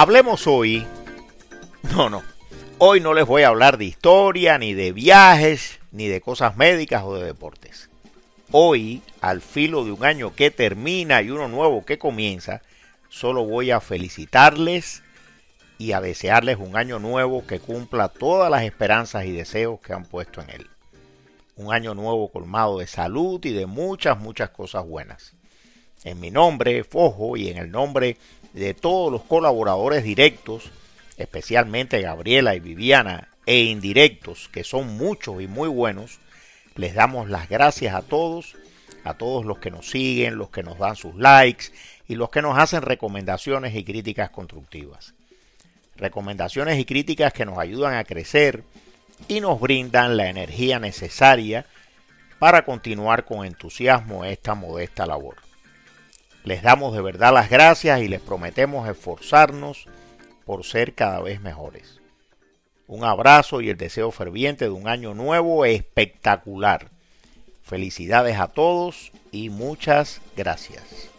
Hablemos hoy. No, no. Hoy no les voy a hablar de historia, ni de viajes, ni de cosas médicas o de deportes. Hoy, al filo de un año que termina y uno nuevo que comienza, solo voy a felicitarles y a desearles un año nuevo que cumpla todas las esperanzas y deseos que han puesto en él. Un año nuevo colmado de salud y de muchas, muchas cosas buenas. En mi nombre, Fojo, y en el nombre de todos los colaboradores directos, especialmente Gabriela y Viviana, e indirectos, que son muchos y muy buenos, les damos las gracias a todos, a todos los que nos siguen, los que nos dan sus likes y los que nos hacen recomendaciones y críticas constructivas. Recomendaciones y críticas que nos ayudan a crecer y nos brindan la energía necesaria para continuar con entusiasmo esta modesta labor. Les damos de verdad las gracias y les prometemos esforzarnos por ser cada vez mejores. Un abrazo y el deseo ferviente de un año nuevo espectacular. Felicidades a todos y muchas gracias.